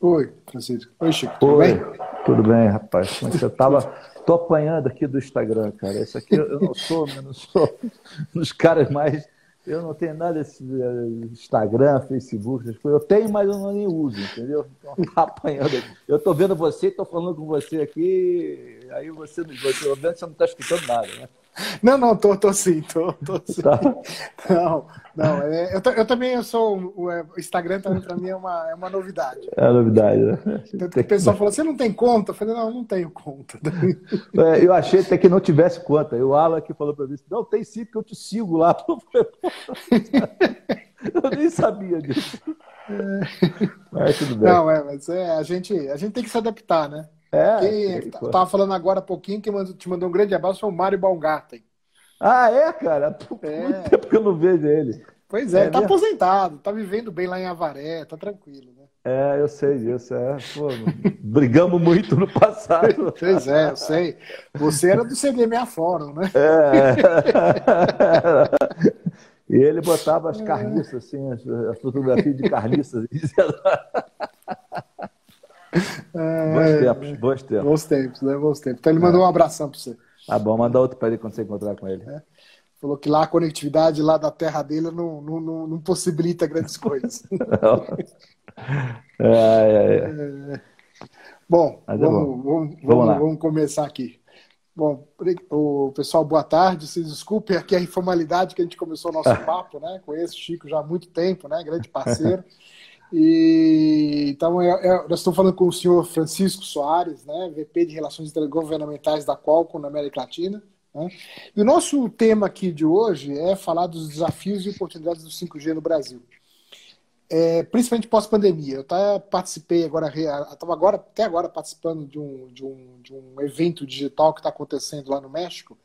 Oi, Francisco. Oi, Chico. Tudo Oi, bem? tudo bem, rapaz. Como é você tava? Tô apanhando aqui do Instagram, cara. Isso aqui eu não sou, eu não sou dos caras mais. Eu não tenho nada desse eh, Instagram, Facebook, essas coisas. Eu tenho, mas eu não nem uso, entendeu? Então tá apanhando aqui. Eu tô vendo você, tô falando com você aqui, aí você, você, você não tá escutando nada, né? Não, não, tô, tô sim, tô, tô sim. Tá. Não, não, é, eu, eu também eu sou, o é, o Instagram também para mim é uma, é uma novidade. É novidade, né? Tanto que o pessoal falou, você não tem conta? Eu falei, não, não tenho conta. É, eu achei até que não tivesse conta. E o Alan que falou para mim, não, tem sim, porque eu te sigo lá. Eu falei, "Pô, Eu nem sabia disso. Mas tudo bem. Não, é, mas é, a gente, a gente tem que se adaptar, né? É, Quem tem, t- pô. tava falando agora há pouquinho, quem te mandou um grande abraço foi o Mário Baumgarten. Ah, é, cara? Pô, É. Muito tempo que eu não vejo ele. Pois é, É tá mesmo? aposentado, tá vivendo bem lá em Avaré, tá tranquilo, né? É, eu sei disso. É. Pô, brigamos muito no passado. Pois é, eu sei. Você era do CDMA Fórum, né? É. E ele botava as carniças, assim, as, as fotografias de carniças. Bons É, tempos, bons tempos. Bons tempos, né? Bons tempos. Então ele mandou um abração pra você. Tá bom, manda outro para ele quando você encontrar com ele. Falou que lá a conectividade lá da terra dele não, não, não, não possibilita grandes coisas. É, é, é. Bom, é vamos, bom. vamos, Vamos vamos começar aqui. Bom, o pessoal, boa tarde. Vocês desculpem aqui a informalidade que a gente começou o nosso papo, né? Conheço o Chico já há muito tempo, né? Grande parceiro. E então é- é- nós estamos falando com o senhor Francisco Soares, né? VP de Relações Intergovernamentais da Qualcomm na América Latina. né? E o nosso tema aqui de hoje é falar dos desafios e oportunidades do 5G no Brasil. É, principalmente pós-pandemia. Eu até participei agora, estava agora, até agora participando de um, de um, de um evento digital que está acontecendo lá no México,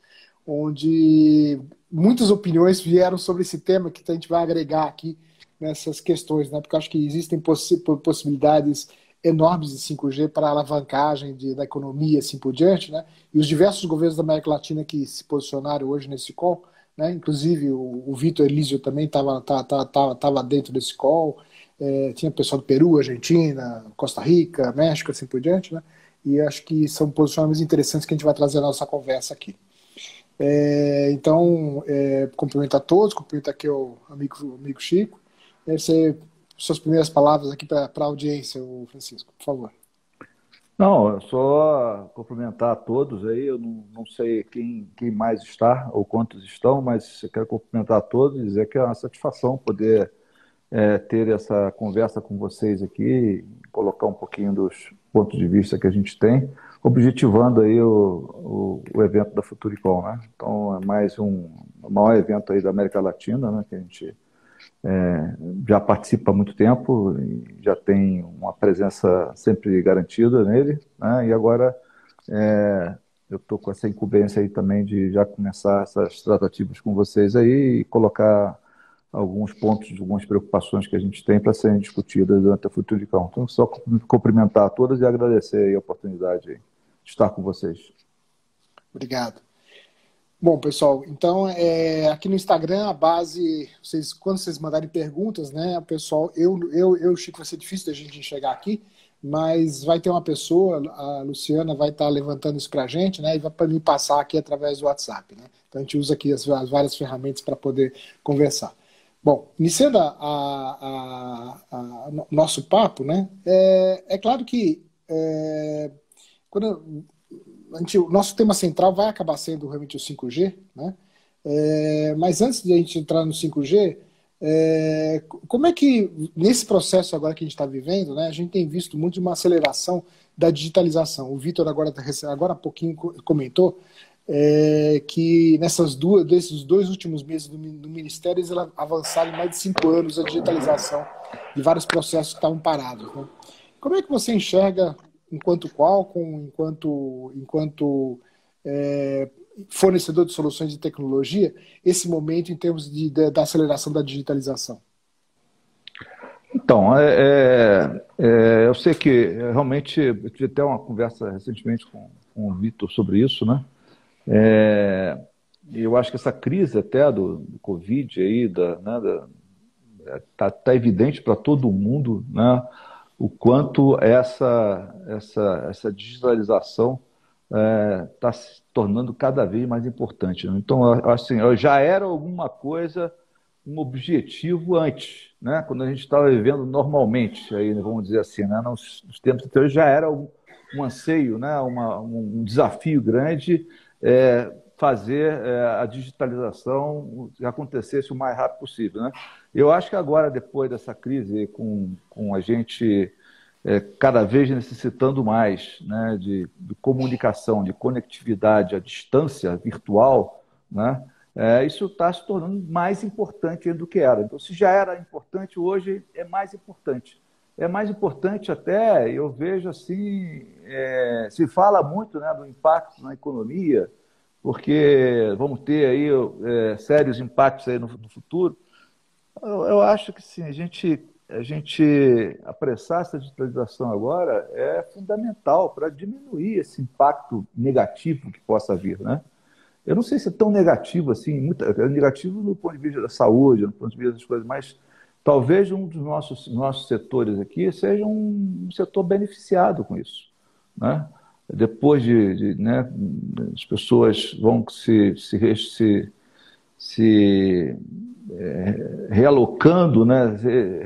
onde muitas opiniões vieram sobre esse tema que a gente vai agregar aqui nessas questões, né? Porque acho que existem possi possibilidades enormes de 5G para alavancagem de, da economia assim por diante, né? E os diversos governos da América Latina que se posicionaram hoje nesse call, né? Inclusive o, o Vitor Elísio também estava tava, tava, tava dentro desse call, é, tinha pessoal do Peru, Argentina, Costa Rica, México, assim por diante, né? E acho que são posicionamentos interessantes que a gente vai trazer na nossa conversa aqui. É, então, é, cumprimento a todos, cumprimento aqui o amigo, amigo Chico. É, você, suas primeiras palavras aqui para a audiência, o Francisco, por favor. Não, só cumprimentar a todos aí. Eu não, não sei quem, quem mais está ou quantos estão, mas eu quero cumprimentar a todos e dizer que é uma satisfação poder é, ter essa conversa com vocês aqui, colocar um pouquinho dos pontos de vista que a gente tem, objetivando aí o, o, o evento da Futuricom, né? Então é mais um maior evento aí da América Latina, né? Que a gente é, já participa há muito tempo já tem uma presença sempre garantida nele, né? E agora é, eu estou com essa incumbência aí também de já começar essas tratativas com vocês aí e colocar alguns pontos, algumas preocupações que a gente tem para serem discutidas durante a Futuricão. Então, só cumprimentar a todas e agradecer a oportunidade de estar com vocês. Obrigado. Bom, pessoal, então é, aqui no Instagram a base, vocês, quando vocês mandarem perguntas, né, o pessoal, eu, eu, eu, Chico, vai ser difícil da gente enxergar aqui, mas vai ter uma pessoa, a Luciana vai estar levantando isso para a gente, né, e vai me passar aqui através do WhatsApp, né. Então a gente usa aqui as, as várias ferramentas para poder conversar. Bom, iniciando a nosso papo, né, é, é claro que é, quando gente, o nosso tema central vai acabar sendo realmente o 5G, né? É, mas antes de a gente entrar no 5G, é, como é que nesse processo agora que a gente está vivendo, né, a gente tem visto muito uma aceleração da digitalização. O Vitor agora, agora há pouquinho comentou é, que nessas duas, desses dois últimos meses do, do Ministério eles avançaram mais de cinco anos a digitalização de vários processos que estavam parados. Né? Como é que você enxerga enquanto Qualcomm, enquanto, enquanto é, fornecedor de soluções de tecnologia, esse momento em termos de, de, da aceleração da digitalização? Então, é, é, é, eu sei que realmente, eu tive até uma conversa recentemente com, com o Vitor sobre isso, né? É, eu acho que essa crise até do, do Covid aí, da, né, da, tá, tá evidente para todo mundo, né? O quanto essa, essa, essa digitalização está é, se tornando cada vez mais importante. Né? Então, assim, já era alguma coisa, um objetivo antes, né? quando a gente estava vivendo normalmente, aí, vamos dizer assim, né? nos, nos tempos anteriores já era um, um anseio, né? Uma, um desafio grande é, fazer é, a digitalização acontecesse o mais rápido possível. Né? Eu acho que agora, depois dessa crise, com, com a gente é, cada vez necessitando mais né, de, de, comunicação, de conectividade à distância virtual, né, é, isso está se tornando mais importante do que era. Então, se já era importante, hoje é mais importante. É mais importante até, eu vejo assim, é, se fala muito né, do impacto na economia, porque vamos ter aí é, sérios impactos aí no, no futuro. Eu, eu, acho que sim, a gente a gente apressar essa digitalização agora é fundamental para diminuir esse impacto negativo que possa vir, né? Eu não sei se é tão negativo assim, muito, é negativo no ponto de vista da saúde, no ponto de vista das coisas, mas talvez um dos nossos, nossos setores aqui seja um setor beneficiado com isso, né? Depois de, de né, as pessoas vão se, se, se, se realocando, né,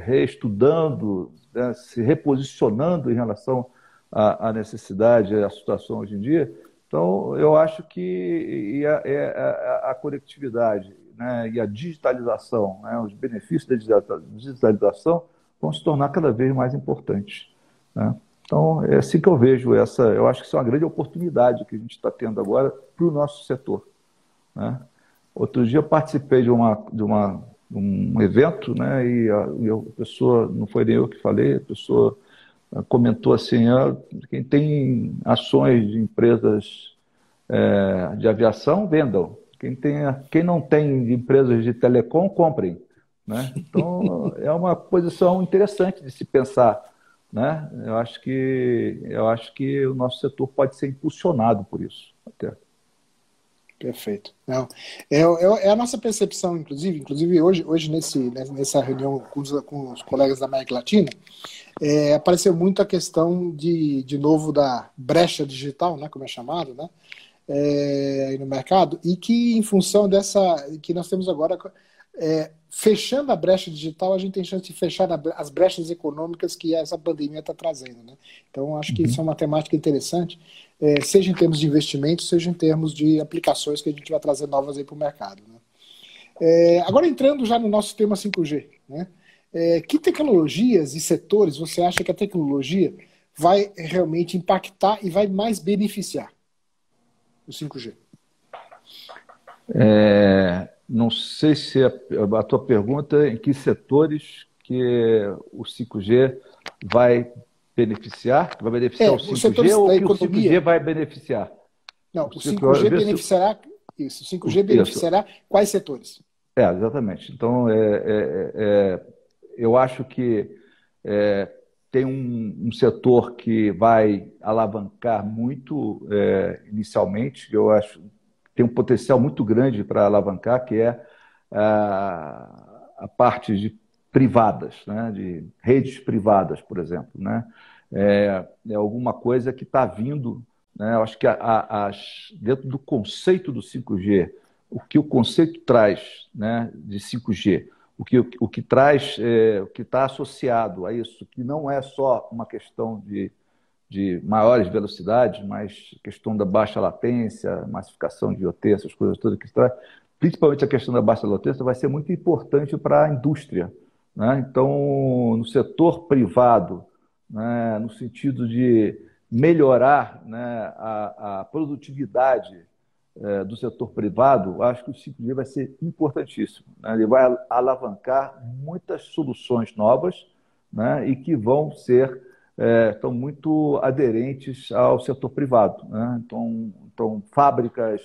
reestudando, né, se reposicionando em relação à, à, necessidade, à situação hoje em dia. Então, eu acho que a, a, a conectividade né, e a digitalização, né, os benefícios da digitalização vão se tornar cada vez mais importantes. Né? Então, é assim que eu vejo essa. Eu acho que isso é uma grande oportunidade que a gente está tendo agora para o nosso setor. Né? Outro dia eu participei de, uma, de uma, um evento, né, e a, e a, pessoa, não foi nem eu que falei, a pessoa ah, comentou assim, ah, quem tem ações de empresas é, de aviação, vendam. Quem, tem, quem não tem de empresas de telecom, comprem. Né? Então, é uma posição interessante de se pensar. Né? Eu, acho que, eu acho que o nosso setor pode ser impulsionado por isso. Até. Perfeito. Não, é, é, é, a nossa percepção, inclusive, inclusive hoje, hoje nesse, né, nessa reunião com os, com os colegas da América Latina, é, apareceu muito a questão de, de novo da brecha digital, né, como é chamado, né, é, no mercado, e que em função dessa, que nós temos agora, é, fechando a brecha digital, a gente tem chance de fechar as brechas econômicas que essa pandemia está trazendo. Né? Então, acho que isso é uma temática interessante é, seja em termos de investimentos, seja em termos de aplicações que a gente vai trazer novas aí para o mercado. Né? É, agora entrando já no nosso tema 5G, né? É, que tecnologias e setores você acha que a tecnologia vai realmente impactar e vai mais beneficiar o 5G? É, não sei se a, a, tua pergunta é em que setores que o 5G vai beneficiar? Vai beneficiar é, o 5G ou que o 5G vai beneficiar? Não, o 5G beneficiará isso. O 5G beneficiará quais setores? É, exatamente. Então, é, é, é, eu acho que é, tem um, um, setor que vai alavancar muito é, inicialmente, eu acho tem um potencial muito grande para alavancar, que é a, a parte de privadas, né, de redes privadas, por exemplo. Né? É, é alguma coisa que está vindo, né? eu acho que a, a, as, dentro do conceito do 5G, o que o conceito traz né, de 5G, o que, o que traz, é, o que está associado a isso, que não é só uma questão de, de maiores velocidades, mas questão da baixa latência, massificação de IoT, essas coisas todas que traz, principalmente a questão da baixa latência, vai ser muito importante para a indústria. Né? Então, no setor privado, né, no sentido de melhorar né, a, a, produtividade é, do setor privado, acho que o 5G vai ser importantíssimo. Né? Ele vai alavancar muitas soluções novas né, e que vão ser é, estão muito aderentes ao setor privado. Né? Então, então, fábricas,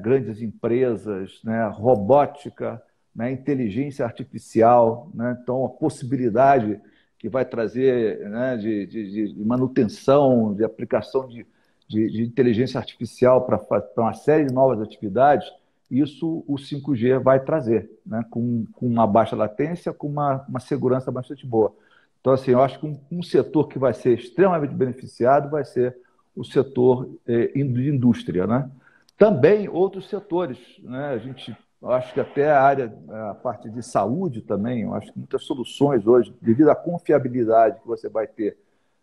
grandes empresas, robótica, né, inteligência artificial, né, então a possibilidade que vai trazer né, de, de, de, manutenção, de aplicação de, de inteligência artificial para uma série de novas atividades, isso o 5G vai trazer, né, com, com uma baixa latência, com uma, uma segurança bastante boa. Então, assim, eu acho que um, um setor que vai ser extremamente beneficiado vai ser o setor eh, de indústria, né? Também outros setores, né? A gente acho que até a área, a parte de saúde também, eu acho que muitas soluções hoje, devido à confiabilidade que você vai ter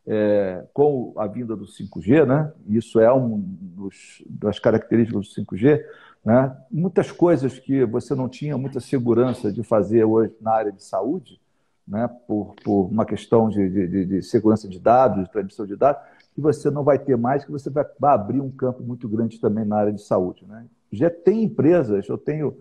é, com a vinda do 5G, né? Isso é um dos, das características do 5G, né? Muitas coisas que você não tinha muita segurança de fazer hoje na área de saúde, né? Por, por uma questão de, de, de segurança de dados, de transmissão de dados, que você não vai ter mais, que você vai abrir um campo muito grande também na área de saúde, né? Já tem empresas, eu tenho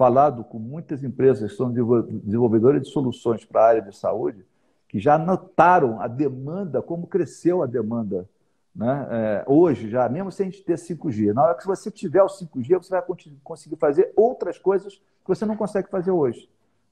falado com muitas empresas que são desenvolvedoras de soluções para a área de saúde, que já notaram a demanda, como cresceu a demanda né? É, hoje, já, mesmo sem a gente ter 5G. Na hora que você tiver o 5G, você vai conseguir fazer outras coisas que você não consegue fazer hoje.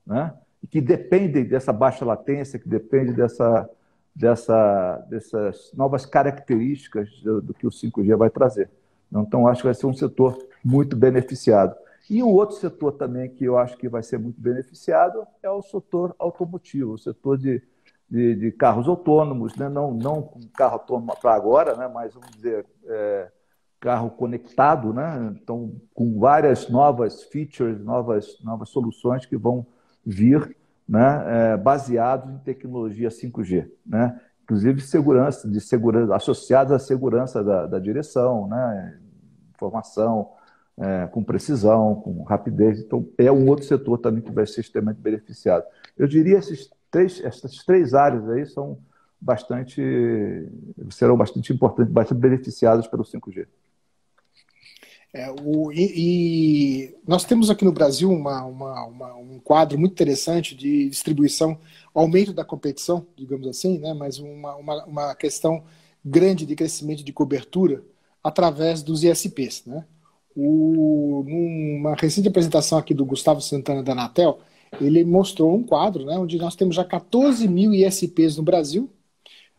Né? E que dependem dessa baixa latência, que depende dessa, dessa, dessas novas características do, do que o 5G vai trazer. Então, acho que vai ser um setor muito beneficiado. E um outro setor também que eu acho que vai ser muito beneficiado é o setor automotivo, o setor de de, de carros autônomos, né? não, não carro autônomo para agora, né? mas vamos dizer, é, carro conectado, né? então com várias novas features, novas, novas soluções que vão vir né? É, baseados em tecnologia 5G. Né? Inclusive segurança, de segurança, associados à segurança da, da direção, né? informação, é, com precisão, com rapidez. Então, é um outro setor também que vai ser extremamente beneficiado. Eu diria esses três, essas três áreas aí são bastante, serão bastante importantes, bastante beneficiadas pelo 5G. É, o, e, e, nós temos aqui no Brasil uma, uma, uma, um quadro muito interessante de distribuição, aumento da competição, digamos assim, né, mas uma, uma, uma questão grande de crescimento de cobertura através dos ISPs. Né? O, numa recente apresentação aqui do Gustavo Santana da Anatel, ele mostrou um quadro né, onde nós temos já 14 mil ISPs no Brasil.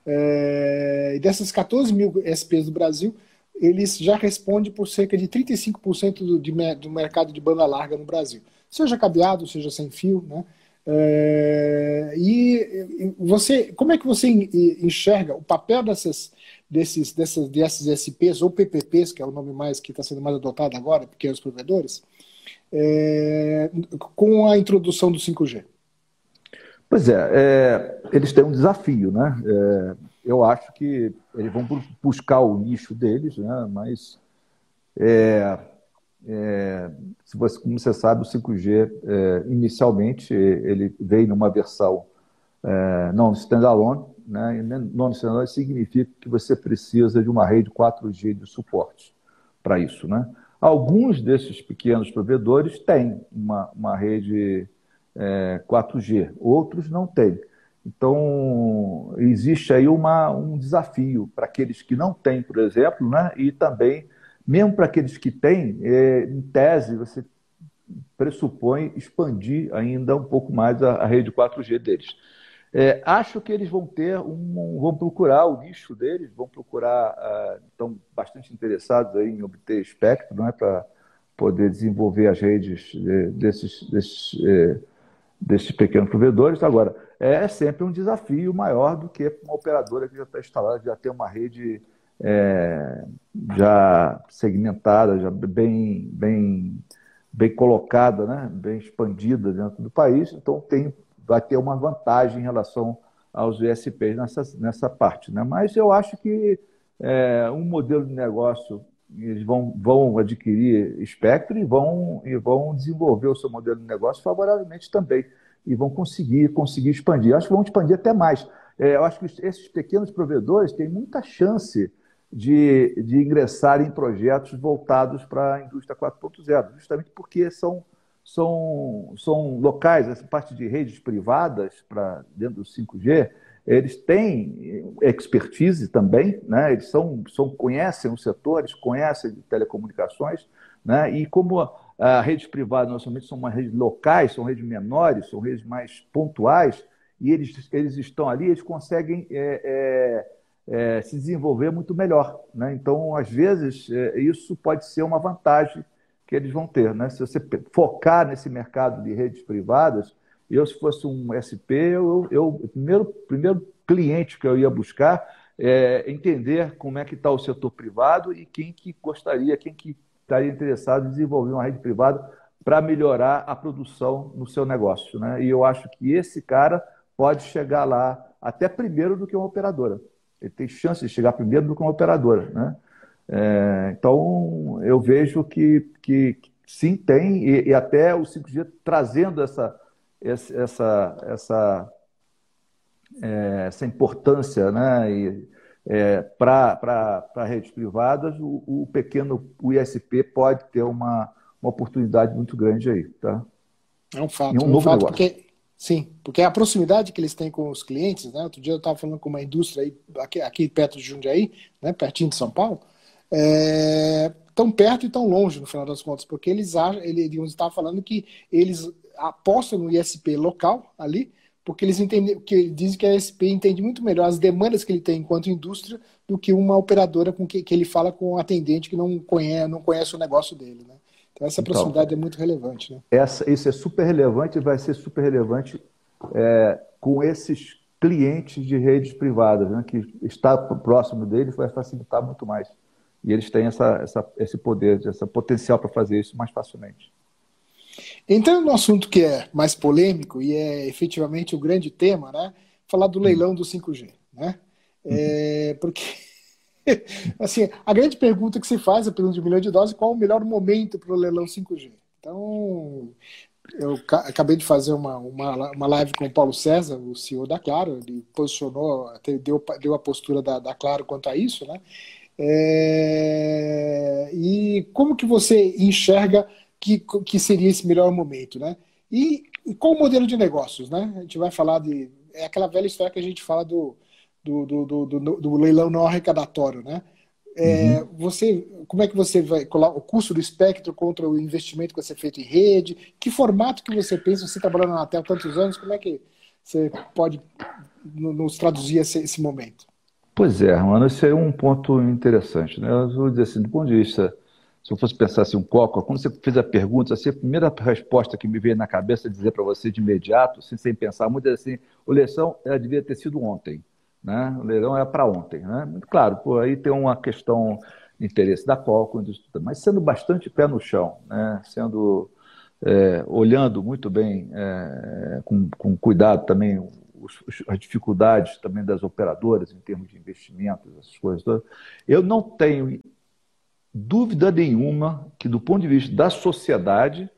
É, e dessas 14 mil ISPs no Brasil, eles já respondem por cerca de 35% do, de, do mercado de banda larga no Brasil. Seja cabeado, seja sem fio. Né? É, e você, como é que você enxerga o papel dessas, desses, dessas, dessas ISPs ou PPPs, que é o nome mais que está sendo mais adotado agora, pequenos provedores, é, com a introdução do 5G? Pois é, é eles têm um desafio, né? É, eu acho que eles vão buscar o nicho deles, né? Mas é, se você, como você sabe, o 5G é, inicialmente ele veio numa versão é, não standalone, né? Não standalone significa que você precisa de uma rede 4G de suporte para isso, né? Alguns desses pequenos provedores têm uma, uma rede é, 4G, outros não têm. Então, existe aí uma, um desafio para aqueles que não têm, por exemplo, né? e também, mesmo para aqueles que têm, é, em tese, você pressupõe expandir ainda um pouco mais a, a rede 4G deles. É, acho que eles vão ter um, vão procurar o nicho deles, vão procurar, uh, estão bastante interessados aí em obter espectro, não é para poder desenvolver as redes de, desses, desses, eh, desses pequenos provedores. Agora, é sempre um desafio maior do que uma operadora que já está instalada, já tem uma rede é, já segmentada, já bem, bem, bem colocada, né? bem expandida dentro do país. Então, tem vai ter uma vantagem em relação aos USPs nessa, nessa parte. Né? Mas eu acho que é, um modelo de negócio, eles vão, vão adquirir espectro e vão, e vão desenvolver o seu modelo de negócio favoravelmente também. E vão conseguir, conseguir expandir. Eu acho que vão expandir até mais. É, eu acho que esses pequenos provedores têm muita chance de, de ingressar em projetos voltados para a indústria 4.0, justamente porque são são, são locais, essa parte de redes privadas para dentro do 5G, eles têm expertise também, né? eles são, são, conhecem os setores, conhecem de telecomunicações, né? e como a, a redes privadas normalmente são uma redes locais, são redes menores, são redes mais pontuais, e eles, eles estão ali, eles conseguem é, é, é, se desenvolver muito melhor. Né? Então, às vezes, é, isso pode ser uma vantagem que eles vão ter. Né? Se você focar nesse mercado de redes privadas, Eu, se fosse um SP, eu, eu primeiro, primeiro cliente que eu ia buscar é entender como é que está o setor privado e quem que gostaria, quem que estaria interessado em desenvolver uma rede privada para melhorar a produção no seu negócio. Né? E eu acho que esse cara pode chegar lá até primeiro do que uma operadora. Ele tem chance de chegar primeiro do que uma operadora. Né? É, então, eu vejo que, que, que sim, tem, e, e, até o 5G trazendo essa, essa, essa, é, essa importância né? E, é, para redes privadas, o, o, pequeno o ISP pode ter uma, uma oportunidade muito grande aí. Tá? É um fato. E um, é um novo fato negócio. Porque, sim, porque a proximidade que eles têm com os clientes, né? outro dia eu estava falando com uma indústria aí, aqui, aqui perto de Jundiaí, né? pertinho de São Paulo, é, tão perto e tão longe, no final das contas, porque eles acham, ele, estava falando que eles apostam no ISP local ali, porque eles entendem, que dizem que a SP entende muito melhor as demandas que ele tem enquanto indústria do que uma operadora com que, que ele fala com um atendente que não conhece, não conhece o negócio dele, né? Então essa então, proximidade é muito relevante, né? Essa, isso é super relevante e vai ser super relevante é, com esses clientes de redes privadas, né? Que estar próximo deles vai facilitar muito mais. E eles têm essa, essa, esse poder, esse potencial para fazer isso mais facilmente. Entrando no assunto que é mais polêmico e é efetivamente o grande tema, né? Falar do leilão do 5G, né? É, porque assim, a grande pergunta que se faz é pergunta de um milhão de dólares, qual o melhor momento para o leilão 5G? Então, eu acabei de fazer uma, uma, uma live com o Paulo César, o CEO da Claro, ele posicionou, deu, deu a postura da, da Claro quanto a isso, né? É, e como que você enxerga que, que seria esse melhor momento, né? E, e qual o modelo de negócios, né? A gente vai falar de... É aquela velha história que a gente fala do, do, do, do, do, leilão não arrecadatório, né? É, uhum. Você, como é que você vai colar o custo do espectro contra o investimento que vai ser feito em rede? Que formato que você pensa? Você trabalhando na Anatel há tantos anos, como é que você pode nos traduzir esse, esse momento? Pois é, mano, esse é um ponto interessante, né? Eu vou dizer assim, do ponto de vista, se eu fosse pensar assim um coco, quando você fez a pergunta, assim, a primeira resposta que me veio na cabeça é dizer para você de imediato, assim, sem pensar muito, é assim, o eleição ela devia ter sido ontem, né? O leilão é para ontem, né? Claro, por aí tem uma questão de interesse da Qualcomm, mas sendo bastante pé no chão, né? Sendo é, olhando muito bem, é, com, com cuidado também os, as dificuldades também das operadoras em termos de investimentos, essas coisas todas. Eu não tenho dúvida nenhuma que, do ponto de vista da sociedade,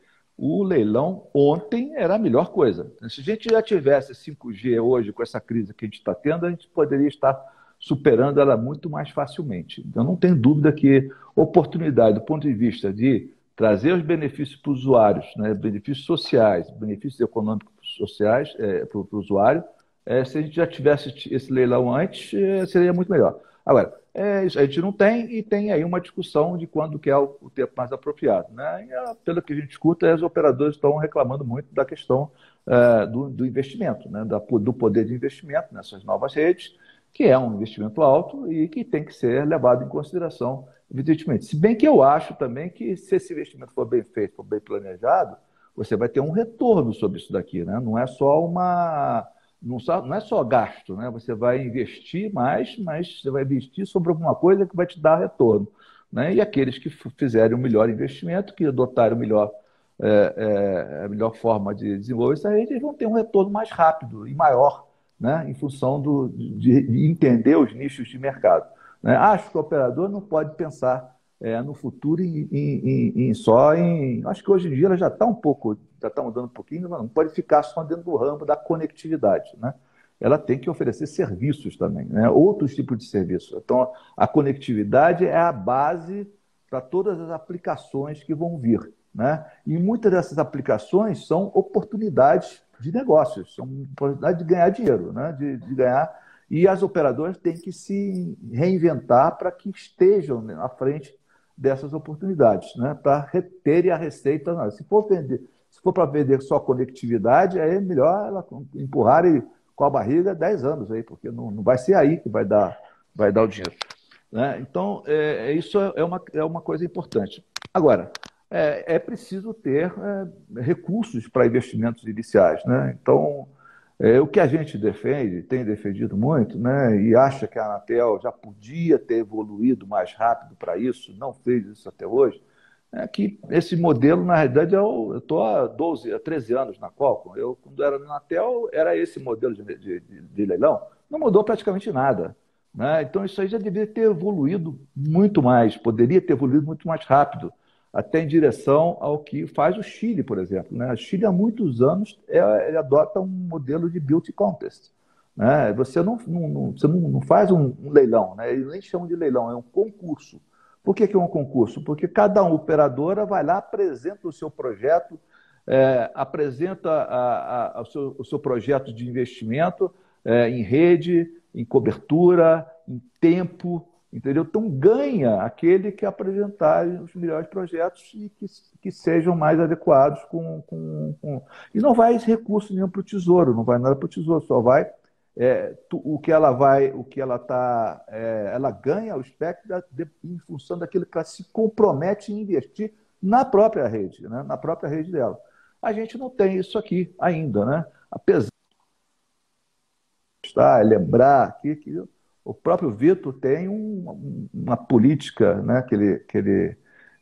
o leilão ontem era a melhor coisa. Se a gente já tivesse 5G hoje, com essa crise que a gente está tendo, a gente poderia estar superando ela muito mais facilmente. Então, não tenho dúvida que oportunidade, do ponto de vista de trazer os benefícios para os usuários, né, benefícios sociais, benefícios econômicos sociais é, para o usuário, é, se a gente já tivesse esse leilão antes, é, seria muito melhor. Agora, é, a gente não tem e tem aí uma discussão de quando que é o, o tempo mais apropriado. Né? E, é, pelo que a gente escuta, os operadores estão reclamando muito da questão é, do, do, investimento, né? da, do poder de investimento nessas novas redes, que é um investimento alto e que tem que ser levado em consideração, evidentemente. Se bem que eu acho também que se esse investimento for bem feito, for bem planejado, você vai ter um retorno sobre isso daqui, né? Não é só uma não, só, não é só gasto, né? Você vai investir mais, mas você vai investir sobre alguma coisa que vai te dar retorno. Né? E aqueles que fizerem o melhor investimento, que adotarem o melhor, é, é, a melhor forma de desenvolver essa rede, eles vão ter um retorno mais rápido e maior, né? em função do, de, de entender os nichos de mercado. Né? Acho que o operador não pode pensar é, no futuro em, em, em, só em. Acho que hoje em dia ela já está um pouco, já está mudando um pouquinho, mas não pode ficar só dentro do ramo da conectividade. Né? Ela tem que oferecer serviços também, né? outros tipos de serviços. Então, a conectividade é a base para todas as aplicações que vão vir. Né? E muitas dessas aplicações são oportunidades de negócios, são oportunidades de ganhar dinheiro, né? de, de ganhar. E as operadoras têm que se reinventar para que estejam à frente dessas oportunidades, né? para reter a receita. Não. Se for vender, se for para vender só conectividade, é melhor ela empurrar com a barriga 10 anos aí, porque não, não vai ser aí que vai dar, vai dar o dinheiro. Né? Então, é, é isso é uma, é uma coisa importante. Agora, é, é preciso ter é, recursos para investimentos iniciais. Né? Então, é, o que a gente defende, tem defendido muito, né, e acha que a Anatel já podia ter evoluído mais rápido para isso, não fez isso até hoje, é que esse modelo, na realidade, eu estou há 12, há 13 anos na Qualcomm. Eu, quando era na Anatel, era esse modelo de, de, de leilão. Não mudou praticamente nada. Né? Então, isso aí já deveria ter evoluído muito mais, poderia ter evoluído muito mais rápido até em direção ao que faz o Chile, por exemplo. Né? O Chile, há muitos anos, é, adota um modelo de beauty contest. Né? Você, não, não, você não, não faz um, um, leilão, né? eles nem chamam de leilão, é um concurso. Por que, que é um concurso? Porque cada operadora vai lá, apresenta o seu projeto, é, apresenta a, a, o, seu, o, seu, projeto de investimento é, em rede, em cobertura, em tempo, Entendeu? Então ganha aquele que apresentar os melhores projetos e que, que sejam mais adequados com, com, com... E não vai recurso nenhum para o tesouro, não vai nada para o tesouro, só vai é, tu, o que ela vai, o que ela está, é, ela ganha o espectro de, em função daquilo que ela se compromete em investir na própria rede, né? na própria rede dela. A gente não tem isso aqui ainda, né? Apesar de estar, lembrar que, que o próprio Vitor tem um, uma política, né, aquele, aquele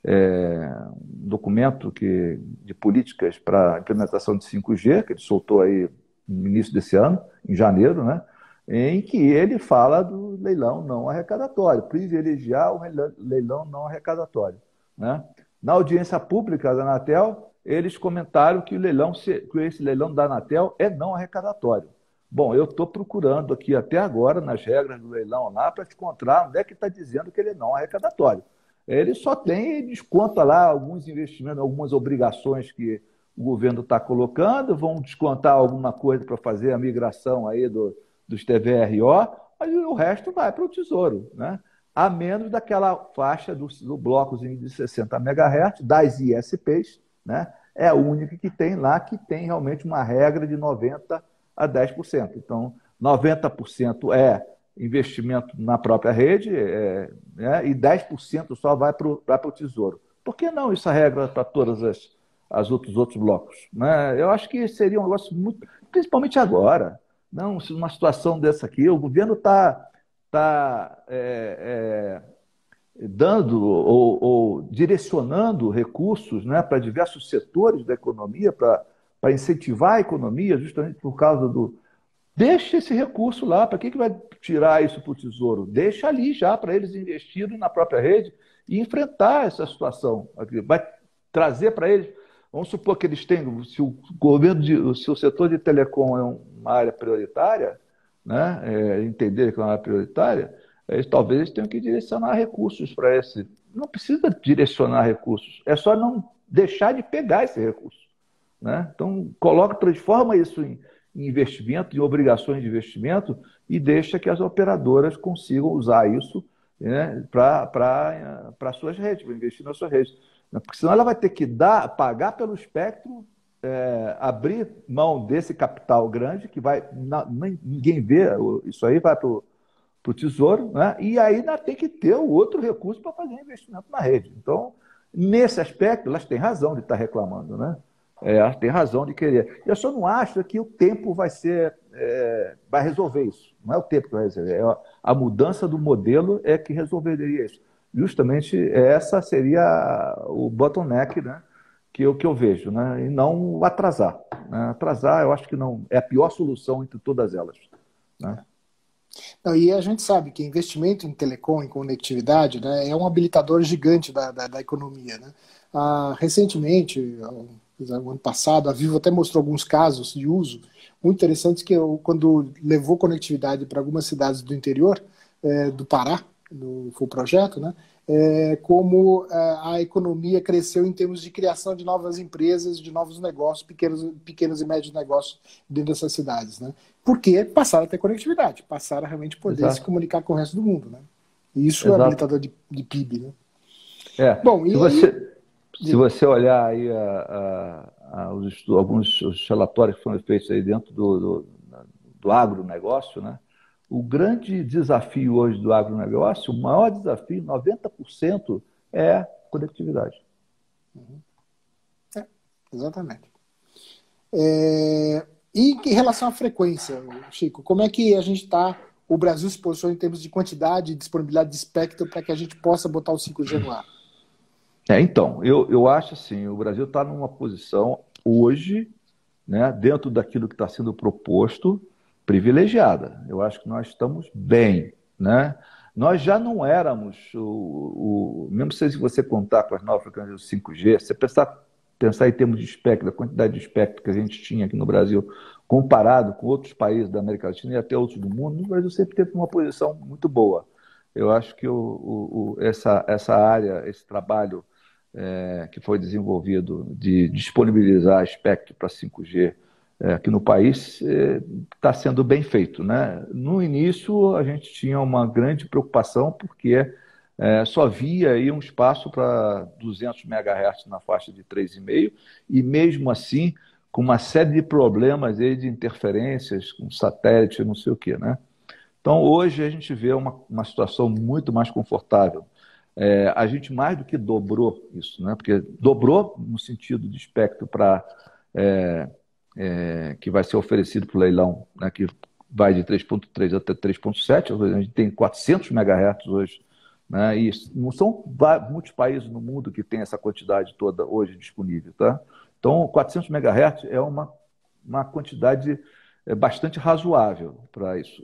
é, documento que, de políticas para a implementação de 5G, que ele soltou aí no início desse ano, em janeiro, né, em que ele fala do leilão não arrecadatório, privilegiar o leilão não arrecadatório. Né? Na audiência pública da Anatel, eles comentaram que, o leilão, que esse leilão da Anatel é não arrecadatório. Bom, eu estou procurando aqui até agora, nas regras do leilão lá, para te encontrar onde é que está dizendo que ele não é arrecadatório. Ele só tem, desconta lá alguns investimentos, algumas obrigações que o governo está colocando, vão descontar alguma coisa para fazer a migração aí do, dos TVRO, mas o resto vai para o Tesouro, né? a menos daquela faixa do, do de 60 MHz, das ISPs, né? é a única que tem lá, que tem realmente uma regra de 90 a 10%. Então, 90% é investimento na própria rede é, é, e 10% só vai para o Tesouro. Por que não essa regra para todos as, as outros, outros blocos? Né? Eu acho que seria um negócio muito. Principalmente agora. Não, uma situação dessa aqui, o governo está tá, é, é, dando ou, ou, direcionando recursos né, para diversos setores da economia, para para incentivar a economia, justamente por causa do. Deixa esse recurso lá, para que, que vai tirar isso para o Tesouro? Deixa ali já para eles investirem na própria rede e enfrentar essa situação. Vai trazer para eles. Vamos supor que eles tenham, se o governo, de, se o setor de telecom é uma área prioritária, né, é, entender que é uma área prioritária, eles, talvez eles tenham que direcionar recursos para esse. Não precisa direcionar recursos, é só não deixar de pegar esse recurso. Né? Então, coloca, transforma isso em, investimento, em obrigações de investimento e deixa que as operadoras consigam usar isso né, para suas redes, para investir nas suas redes. Porque senão ela vai ter que dar, pagar pelo espectro, é, abrir mão desse capital grande, que vai. Na, ninguém vê, isso aí vai para o tesouro, né? e aí ainda tem que ter o outro recurso para fazer investimento na rede. Então, nesse aspecto, elas têm razão de estar reclamando. Né? É, tem razão de querer. Eu só não acho que o tempo vai ser é, vai resolver isso. Não é o tempo que vai resolver. É a mudança do modelo é que resolveria isso. Justamente essa seria o bottleneck, né? Que eu, que eu vejo, né? E não atrasar. Né? Atrasar, eu acho que não é a pior solução entre todas elas. Né? Não, e a gente sabe que investimento em telecom, em conectividade, né, é um habilitador gigante da, da, da economia. Né? Ah, recentemente, no ano passado, a Vivo até mostrou alguns casos de uso muito interessantes que eu, quando levou conectividade para algumas cidades do interior é, do Pará, no, foi o projeto, né? É, como a, é, a economia cresceu em termos de criação de novas empresas, de novos negócios, pequenos, pequenos e médios negócios dentro dessas cidades, né? Porque passaram a ter conectividade, passaram a realmente poder Exato. se comunicar com o resto do mundo, né? E isso é Exato. é habilitador de, de PIB, né? É. Bom, e você se você olhar aí a, a, a, os, alguns os relatórios que foram feitos aí dentro do, do, do agronegócio, né? o grande desafio hoje do agronegócio, o maior desafio, 90%, é conectividade. Uhum. É, exatamente. É, e em relação à frequência, Chico, como é que a gente está, o Brasil se posiciona em termos de quantidade e disponibilidade de espectro para que a gente possa botar o 5G no ar? É, então, eu, eu acho assim, o Brasil está numa posição hoje, né, dentro daquilo que está sendo proposto, privilegiada. Eu acho que nós estamos bem, né? Nós já não éramos o, o mesmo se você contar com as novas do 5G, você pensar pensar em termos de espectro, a quantidade de espectro que a gente tinha aqui no Brasil, comparado com outros países da América Latina e até outros do mundo, o Brasil sempre teve uma posição muito boa. Eu acho que o, o, o, essa, essa área, esse trabalho é, que foi desenvolvido de disponibilizar espectro para 5G é, aqui no país está é, sendo bem feito. Né? No início, a gente tinha uma grande preocupação, porque é, só via aí um espaço para 200 MHz na faixa de 3,5 e mesmo assim com uma série de problemas aí de interferências com satélite, não sei o que, né? Então hoje a gente vê uma, uma situação muito mais confortável. É, a gente mais do que dobrou isso, né? Porque dobrou no sentido de espectro para é, é, que vai ser oferecido para o leilão, né? Que vai de 3.3 até 3.7, a gente tem 400 MHz hoje né? E não são muitos países no mundo que têm essa quantidade toda hoje disponível. Tá? Então, 400 MHz é uma, uma quantidade é, bastante razoável para isso.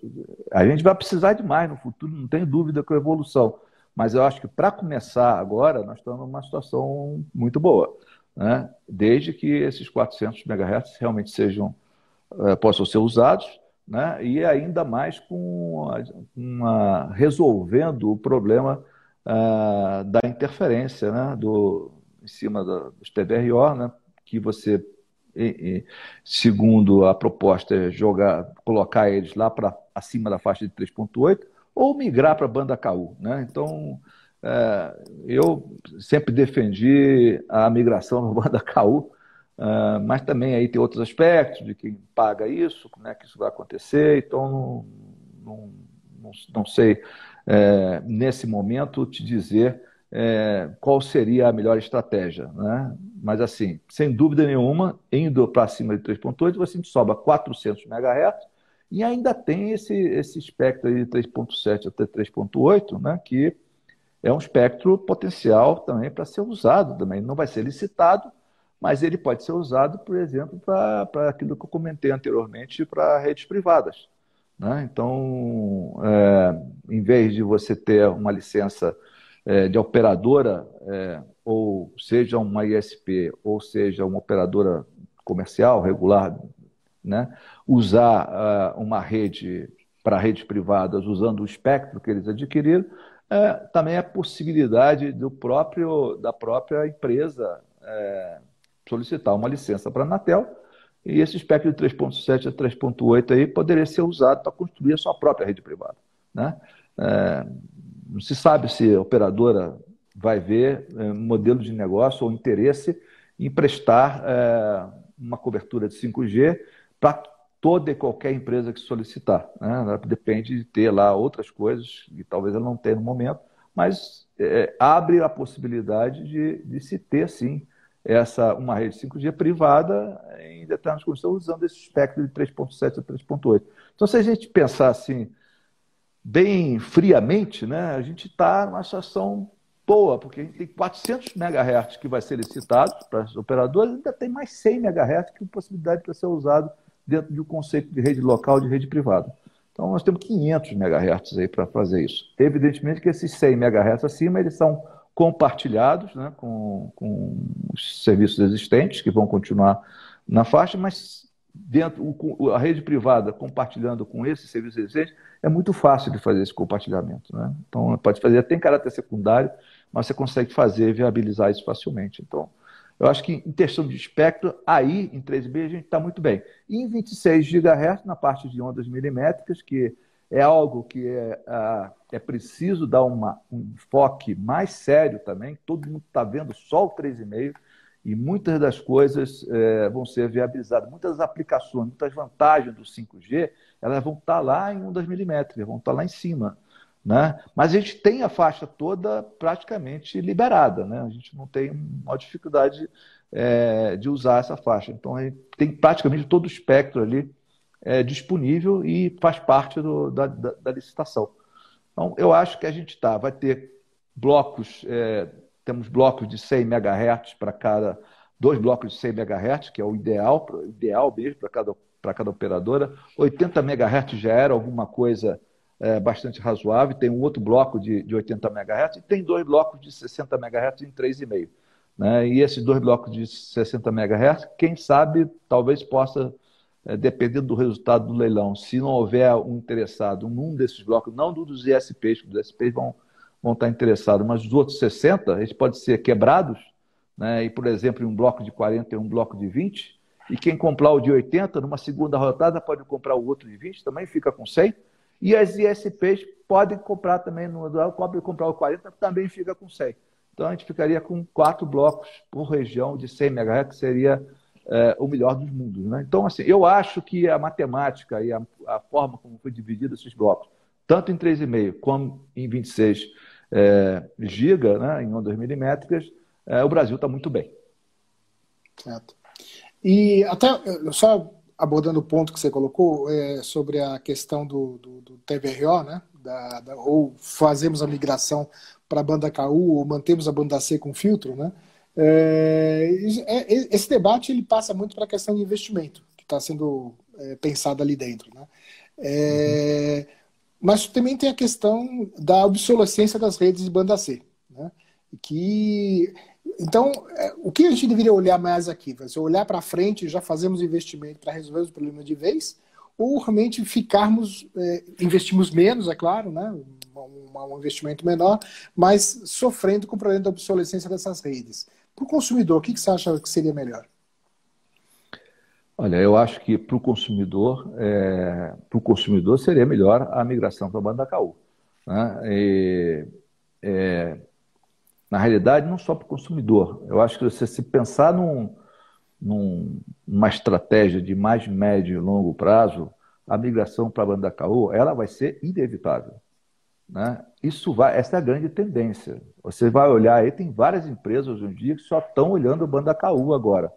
A gente vai precisar de mais no futuro, não tenho dúvida com a evolução. Mas eu acho que para começar agora, nós estamos numa situação muito boa. Né? Desde que esses 400 MHz realmente sejam, é, possam ser usados né? e ainda mais com uma, resolvendo o problema uh, da interferência né? do, em cima da, dos TBRO, né? que você, segundo a proposta, é jogar, colocar eles lá para acima da faixa de 3.8 ou migrar para a banda KU. Né? Então, é, eu sempre defendi a migração para a banda KU, Uh, mas também aí tem outros aspectos de quem paga isso, como é que isso vai acontecer, então não, não, não, não sei é, nesse momento te dizer é, qual seria a melhor estratégia. Né? Mas assim, sem dúvida nenhuma, indo para cima de 3.8, você sobra 400 MHz e ainda tem esse, esse espectro aí de 3.7 até 3.8, né, que é um espectro potencial também para ser usado também. Não vai ser licitado, mas ele pode ser usado, por exemplo, para aquilo que eu comentei anteriormente, para redes privadas. Né? Então, é, em vez de você ter uma licença é, de operadora, é, ou seja uma ISP, ou seja uma operadora comercial, regular, né? Usar uh, uma rede para redes privadas usando o espectro que eles adquiriram, é, também a possibilidade do próprio, da própria empresa é, solicitar uma licença para a Anatel e esse espectro de 3.7 a 3.8 aí poderia ser usado para construir a sua própria rede privada. Né? É, não se sabe se a operadora vai ver é, modelo de negócio ou interesse em prestar é, uma cobertura de 5G para toda e qualquer empresa que solicitar. Né? Depende de ter lá outras coisas que talvez ela não tenha no momento, mas é, abre a possibilidade de, de se ter, sim, essa, uma rede 5G privada em determinadas condições, usando esse espectro de 3.7 a 3.8. Então, se a gente pensar assim, bem friamente, né, a gente está numa situação boa, porque a gente tem 400 MHz que vai ser licitado para as operadoras, ainda tem mais 100 MHz que tem possibilidade para ser usado dentro de um conceito de rede local de rede privada. Então, nós temos 500 MHz aí para fazer isso. Evidentemente que esses 100 MHz acima, eles são compartilhados né, com, com os serviços existentes, que vão continuar na faixa, mas dentro a rede privada compartilhando com esses serviços existentes, é muito fácil de fazer esse compartilhamento. Né? Então, pode fazer, tem caráter secundário, mas você consegue fazer, viabilizar isso facilmente. Então, eu acho que em questão de espectro, aí em 3B a gente está muito bem. E em 26 GHz, na parte de ondas milimétricas, que é algo que é, é preciso dar uma, um enfoque mais sério também. Todo mundo está vendo só o 3,5 e muitas das coisas é, vão ser viabilizadas. Muitas aplicações, muitas vantagens do 5G, elas vão estar tá lá em ondas milimétricas, vão estar tá lá em cima. Né? Mas a gente tem a faixa toda praticamente liberada, né? a gente não tem uma dificuldade é, de usar essa faixa. Então, a gente tem praticamente todo o espectro ali é, disponível e faz parte do, da, da, da, licitação. Então, eu acho que a gente tá, vai ter blocos, é, temos blocos de 100 MHz para cada, dois blocos de 100 MHz, que é o ideal, ideal mesmo para cada, cada operadora. 80 MHz já era alguma coisa é, bastante razoável, tem um outro bloco de, de 80 MHz e tem dois blocos de 60 MHz em 3,5. Né? E esses dois blocos de 60 MHz, quem sabe, talvez possa, é, dependendo do resultado do leilão, se não houver um interessado num desses blocos, não dos ISPs, os ISPs vão, vão estar interessados, mas os outros 60, eles podem ser quebrados, né? e, por exemplo, em um bloco de 40 e um bloco de 20, e quem comprar o de 80, numa segunda rodada, pode comprar o outro de 20, também fica com 100, e as ISPs podem comprar também, no podem comprar o 40, também fica com 100. Então a gente ficaria com quatro blocos por região de 100 MHz, que seria é, o melhor dos mundos. Né? Então, assim, eu acho que a matemática e a, a forma como foi dividido esses blocos, tanto em 3,5 como em 26 é, GB, né, em ondas milimétricas, é, o Brasil está muito bem. Certo. E até, só abordando o ponto que você colocou é, sobre a questão do, do, do TVRO, né? Da, da, ou fazemos a migração para a banda KU ou mantemos a banda C com filtro, né? É, é, esse debate ele passa muito para a questão de investimento que está sendo é, pensado ali dentro, né? É, uhum. Mas também tem a questão da obsolescência das redes de banda C, né? Que então, é, o que a gente deveria olhar mais aqui? Ser olhar para frente, já fazemos investimento para resolver os problemas de vez, ou realmente ficarmos, é, investimos menos, é claro, né? Um, um, investimento menor, mas sofrendo com o problema da obsolescência dessas redes. Para o consumidor, o que, que você acha que seria melhor? Olha, eu acho que para o consumidor, é, para o consumidor seria melhor a migração para a banda KU. Né? E, é, na realidade, não só para o consumidor. Eu acho que você se pensar num, num, numa estratégia de mais médio e longo prazo, a migração para a banda KU, ela vai ser inevitável. Né? Isso vai, essa é a grande tendência. Você vai olhar aí, tem várias empresas hoje em dia que só estão olhando banda KU agora.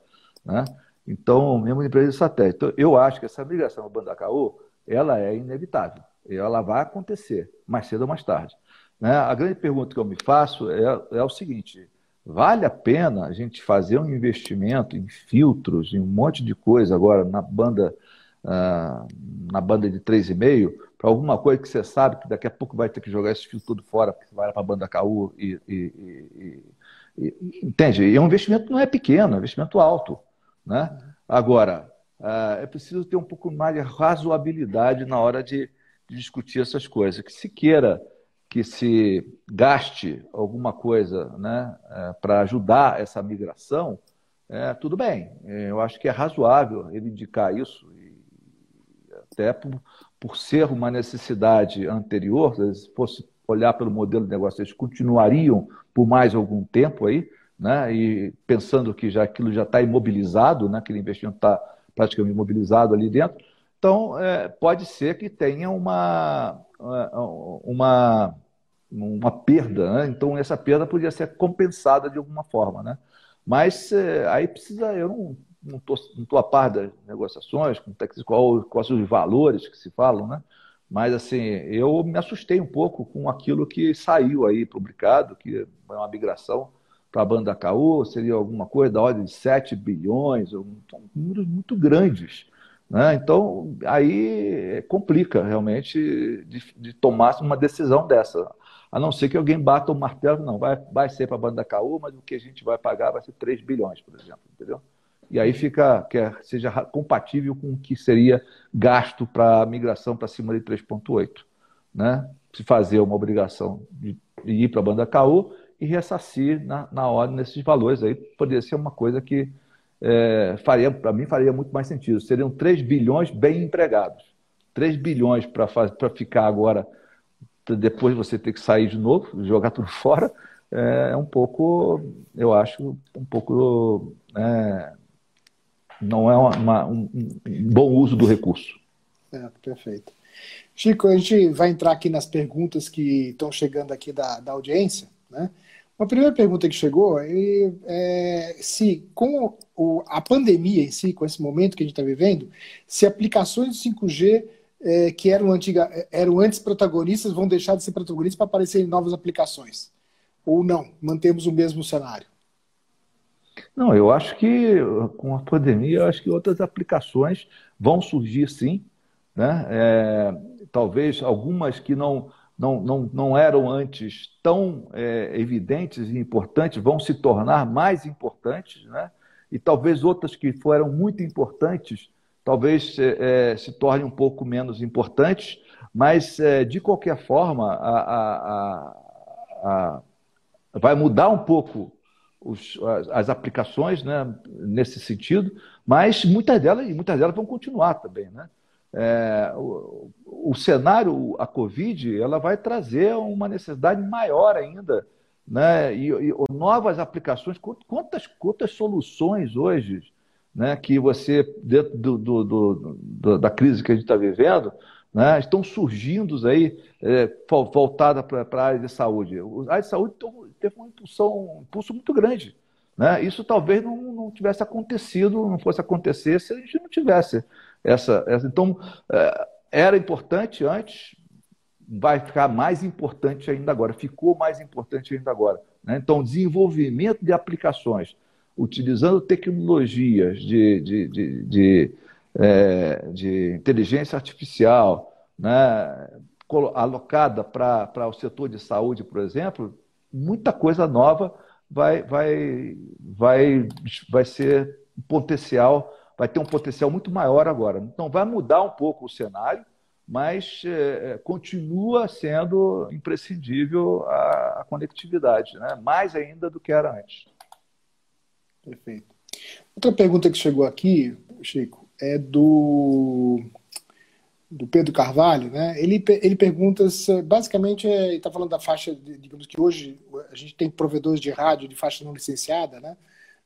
Né? Então, mesmo empresa de satélite. Então, eu acho que essa migração para banda KU, ela é inevitável. Ela vai acontecer, mais cedo ou mais tarde. Né? A grande pergunta que eu me faço é, é o seguinte: vale a pena a gente fazer um investimento em filtros, em um monte de coisa agora na banda, uh, na banda de 3,5, para alguma coisa que você sabe que daqui a pouco vai ter que jogar esse filtro tudo fora, porque vai para a banda KU e, e, e, e, Entende? E o investimento não é pequeno, é um investimento alto. Né? Agora, uh, é preciso ter um pouco mais de razoabilidade na hora de, de discutir essas coisas. Que se queira que se gaste alguma coisa né, é, para ajudar essa migração, é, tudo bem. É, eu acho que é razoável ele indicar isso, até por, por ser uma necessidade anterior, se fosse olhar pelo modelo de negócio, eles continuariam por mais algum tempo aí, né, e pensando que já aquilo já está imobilizado, né, aquele investimento está praticamente imobilizado ali dentro, então, é, pode ser que tenha uma, uma, uma perda, né? então essa perda podia ser compensada de alguma forma. Né? Mas é, aí precisa, eu não não estou não a par das negociações, com qual, quais os valores que se falam, né? Mas assim, eu me assustei um pouco com aquilo que saiu aí publicado, que é uma migração para a banda KU, seria alguma coisa da ordem de 7 bilhões, números muito grandes. Né? Então, aí complica realmente de, de, tomar uma decisão dessa. A não ser que alguém bata o martelo, não, vai, vai ser para a banda KU, mas o que a gente vai pagar vai ser 3 bilhões, por exemplo, entendeu? E aí fica, que seja compatível com o que seria gasto para a migração para cima de 3,8. Né? Se fazer uma obrigação de, de ir para a banda KU e ressarcir na, na hora nesses valores aí, poderia ser uma coisa que é, faria, para mim, faria muito mais sentido. Seriam 3 bilhões bem empregados. 3 bilhões para ficar agora, depois você ter que sair de novo, jogar tudo fora, é um pouco, eu acho, um pouco. É, não é uma, uma, um, um, bom uso do recurso. É, perfeito. Chico, a gente vai entrar aqui nas perguntas que estão chegando aqui da, da audiência. Né? Uma primeira pergunta que chegou é, é se com a pandemia em si, com esse momento que a gente está vivendo, se aplicações de 5G é, que eram, antiga, eram antes protagonistas vão deixar de ser protagonistas para aparecerem novas aplicações. Ou não, mantemos o mesmo cenário? Não, eu acho que com a pandemia, eu acho que outras aplicações vão surgir sim. Né? É, talvez algumas que não, não, não, não eram antes tão é, evidentes e importantes vão se tornar mais importantes, né? e talvez outras que foram muito importantes talvez é, é, se tornem um pouco menos importantes, mas é, de qualquer forma a, a, a, vai mudar um pouco os, as, as, aplicações né, nesse sentido, mas muitas delas, muitas delas vão continuar também. Né? É, o, o, cenário, a Covid, ela vai trazer uma necessidade maior ainda, né? E, e novas aplicações, quantas, quantas soluções hoje, né? Que você dentro do, do, do, da crise que a gente está vivendo, né? Estão surgindo aí é, voltada para a área de saúde. A área de saúde teve uma impulsão, um impulso muito grande. Né? Isso talvez não, não tivesse acontecido, não fosse acontecer se a gente não tivesse essa, essa, então, é, era importante antes, vai ficar mais importante ainda agora, ficou mais importante ainda agora. Né? Então, desenvolvimento de aplicações, utilizando tecnologias de, de, de, de, é, de inteligência artificial, né? alocada para o setor de saúde, por exemplo, muita coisa nova vai, vai, vai, vai ser potencial vai ter um potencial muito maior agora. Então, vai mudar um pouco o cenário, mas é, é, continua sendo imprescindível a, a conectividade, né? mais ainda do que era antes. Perfeito. Outra pergunta que chegou aqui, Chico, é do, do Pedro Carvalho. Né? Ele, ele pergunta, basicamente, é, ele está falando da faixa, digamos que hoje a gente tem provedores de rádio de faixa não licenciada, né?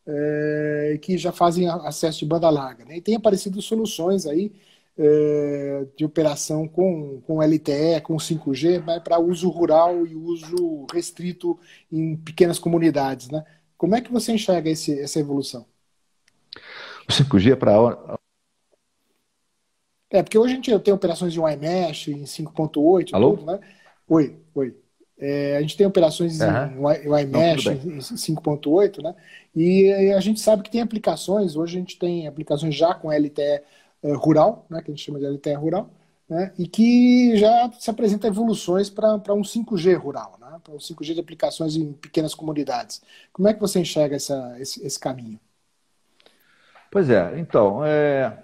É, que já fazem acesso de banda larga. Né? E tem aparecido soluções aí é, de operação com, com LTE, com 5G, mas para uso rural e uso restrito em pequenas comunidades. Né? Como é que você enxerga esse, essa evolução? O 5G é para é, porque hoje a gente tem operações de WiMesh em 5.8, Alô? Tudo, né? Oi, oi. É, a gente tem operações uhum. em iMesh em 5.8, né? E a gente sabe que tem aplicações, hoje a gente tem aplicações já com LTE é, rural, né, que a gente chama de LTE rural, né, e que já se apresenta evoluções para um 5G rural, né, para um 5G de aplicações em pequenas comunidades. Como é que você enxerga essa, esse, esse caminho? Pois é, então, é,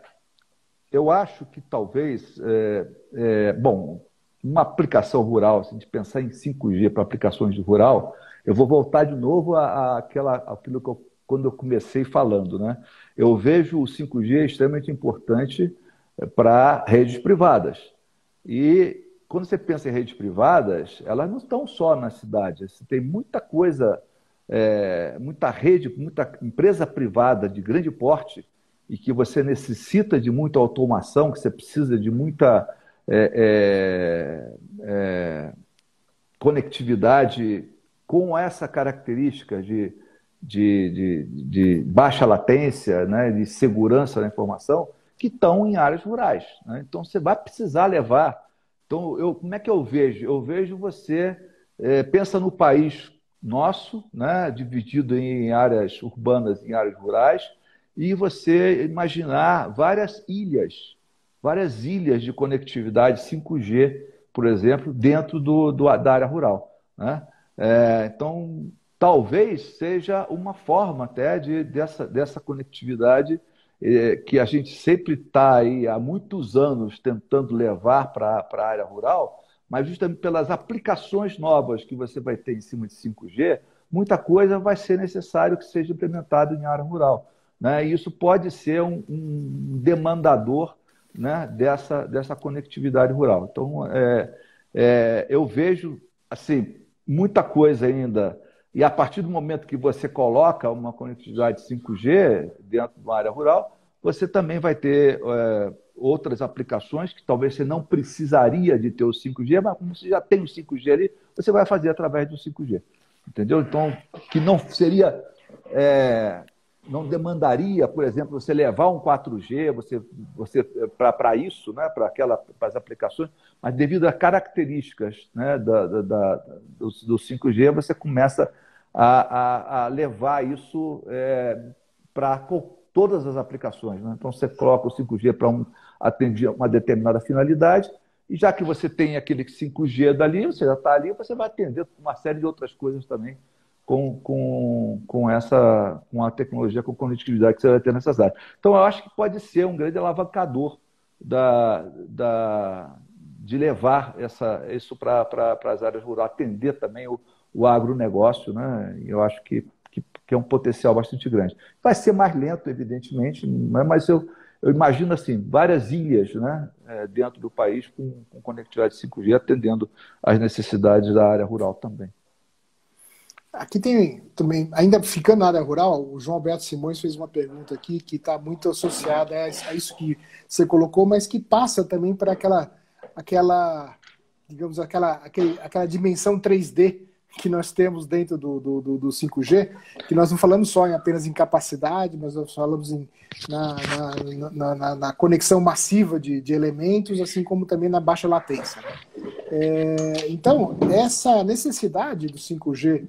eu acho que talvez, é, é, bom, uma aplicação rural, se a gente pensar em 5G para aplicações de rural, eu vou voltar de novo àquela, àquilo que eu, quando eu comecei falando. Né? Eu vejo o 5G extremamente importante eh, para redes privadas. E quando você pensa em redes privadas, elas não estão só na cidade. Você tem muita coisa, é, muita rede, muita empresa privada de grande porte e que você necessita de muita automação, que você precisa de muita é, é, é, conectividade com essa característica de, de, de, de baixa latência, né, de segurança da informação, que estão em áreas rurais. Né? Então você vai precisar levar. Então, eu, como é que eu vejo? Eu vejo você é, pensa no país nosso, né, dividido em áreas urbanas e áreas rurais, e você imaginar várias ilhas várias ilhas de conectividade 5G, por exemplo, dentro do, do da área rural. Né? É, então, talvez seja uma forma até de, dessa, dessa conectividade é, que a gente sempre está aí há muitos anos tentando levar para a área rural, mas justamente pelas aplicações novas que você vai ter em cima de 5G, muita coisa vai ser necessário que seja implementado em área rural. Né? E isso pode ser um, um demandador né, dessa, dessa conectividade rural. Então, é, é, eu vejo assim muita coisa ainda. E a partir do momento que você coloca uma conectividade 5G dentro de uma área rural, você também vai ter é, outras aplicações que talvez você não precisaria de ter o 5G, mas como você já tem o 5G ali, você vai fazer através do 5G. Entendeu? Então, que não seria. É, não demandaria, por exemplo, você levar um 4G, você, você para isso, né, para aquela as aplicações, mas devido a características né, da, da, da do, do, 5G, você começa a, a, a levar isso é, para todas as aplicações. Né? Então, você coloca o 5G para um, atender uma determinada finalidade, e já que você tem aquele 5G dali, você já está ali, você vai atender uma série de outras coisas também com, com, com essa com a tecnologia, com a conectividade que você vai ter nessas áreas. Então, eu acho que pode ser um grande alavancador da, da, de levar essa, isso para as áreas rurais, atender também o, o agronegócio, né? eu acho que, que, que, é um potencial bastante grande. Vai ser mais lento, evidentemente, né? mas eu, eu imagino assim, várias ilhas né, é, dentro do país com, com conectividade 5G atendendo às necessidades da área rural também. Aqui tem também, ainda ficando na área rural, o João Alberto Simões fez uma pergunta aqui que está muito associada a isso que você colocou, mas que passa também para aquela, aquela, digamos, aquela, aquele, aquela dimensão 3D que nós temos dentro do, do, do, do 5G, que nós não falamos só em apenas em capacidade, mas nós falamos em, na, na, na, na conexão massiva de, de, elementos, assim como também na baixa latência. É, então, essa necessidade do 5G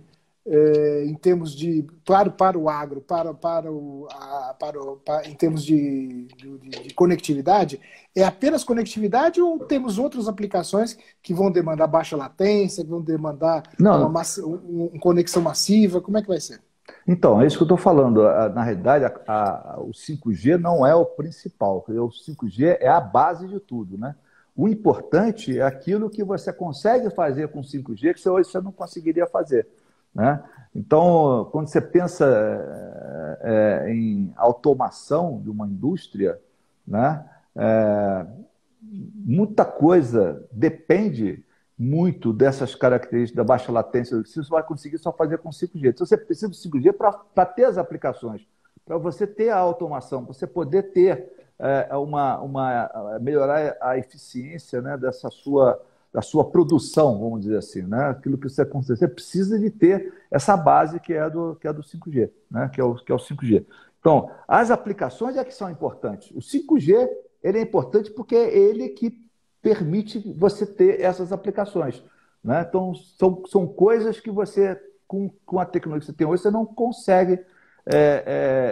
é, em termos de, claro, para o agro, para, para o, a, para, o, para em termos de, de, de, conectividade, é apenas conectividade ou temos outras aplicações que vão demandar baixa latência, que vão demandar Não. uma, uma conexão massiva? Como é que vai ser? Então, é isso que eu estou falando. Na realidade, a, a, o 5G não é o principal. O 5G é a base de tudo, né? O importante é aquilo que você consegue fazer com 5G que hoje você não conseguiria fazer. Né? Então, quando você pensa é, em automação de uma indústria, né, é, muita coisa depende muito dessas características da baixa latência. Você vai conseguir só fazer com 5G. Então, você precisa do 5G para ter as aplicações, para você ter a automação, para você poder ter é, uma, uma melhorar a eficiência né, dessa sua da sua produção, vamos dizer assim, né? Aquilo que você você precisa de ter essa base que é do que é do 5G, né? Que é o que é o 5G. Então, as aplicações é que são importantes. O 5G ele é importante porque é ele que permite você ter essas aplicações, né? Então, são, são coisas que você com, com a tecnologia que você tem hoje você não consegue é,